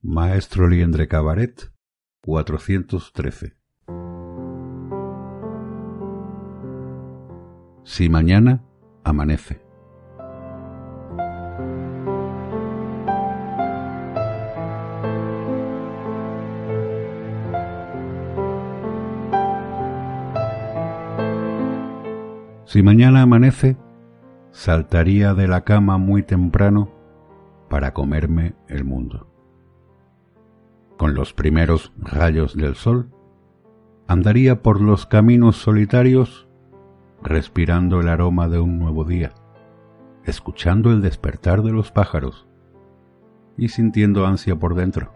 Maestro Liendre Cabaret 413 Si mañana amanece. Si mañana amanece, saltaría de la cama muy temprano para comerme el mundo con los primeros rayos del sol, andaría por los caminos solitarios respirando el aroma de un nuevo día, escuchando el despertar de los pájaros y sintiendo ansia por dentro.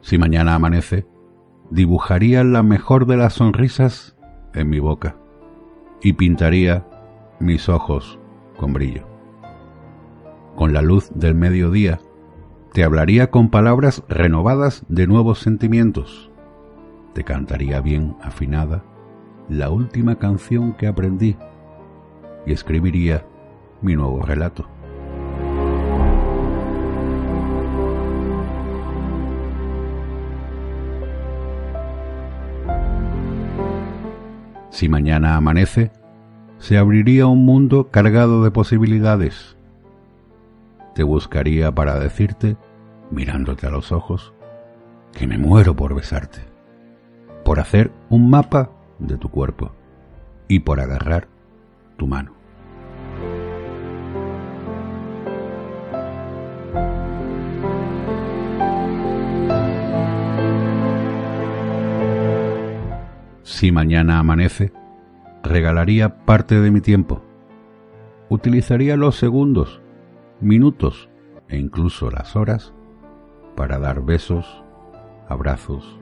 Si mañana amanece, dibujaría la mejor de las sonrisas en mi boca y pintaría mis ojos con brillo. Con la luz del mediodía, te hablaría con palabras renovadas de nuevos sentimientos. Te cantaría bien afinada la última canción que aprendí y escribiría mi nuevo relato. Si mañana amanece, se abriría un mundo cargado de posibilidades. Te buscaría para decirte, mirándote a los ojos, que me muero por besarte, por hacer un mapa de tu cuerpo y por agarrar tu mano. Si mañana amanece, regalaría parte de mi tiempo. Utilizaría los segundos, minutos e incluso las horas para dar besos, abrazos,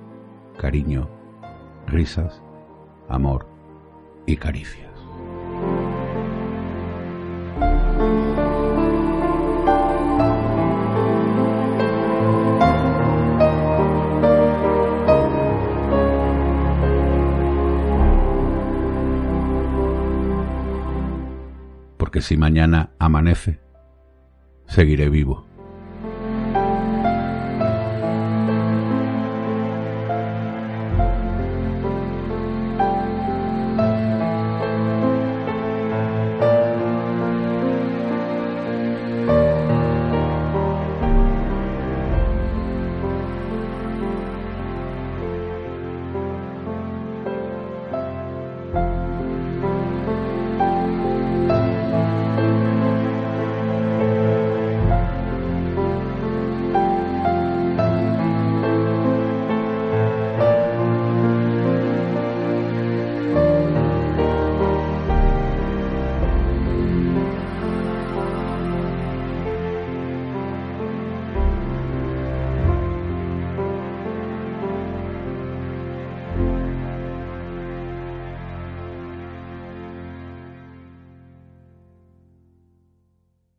cariño, risas, amor y caricias. Porque si mañana amanece, seguiré vivo.